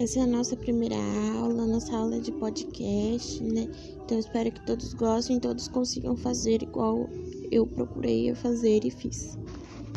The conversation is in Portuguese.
Essa é a nossa primeira aula, nossa aula de podcast, né? Então espero que todos gostem, todos consigam fazer igual eu procurei fazer e fiz.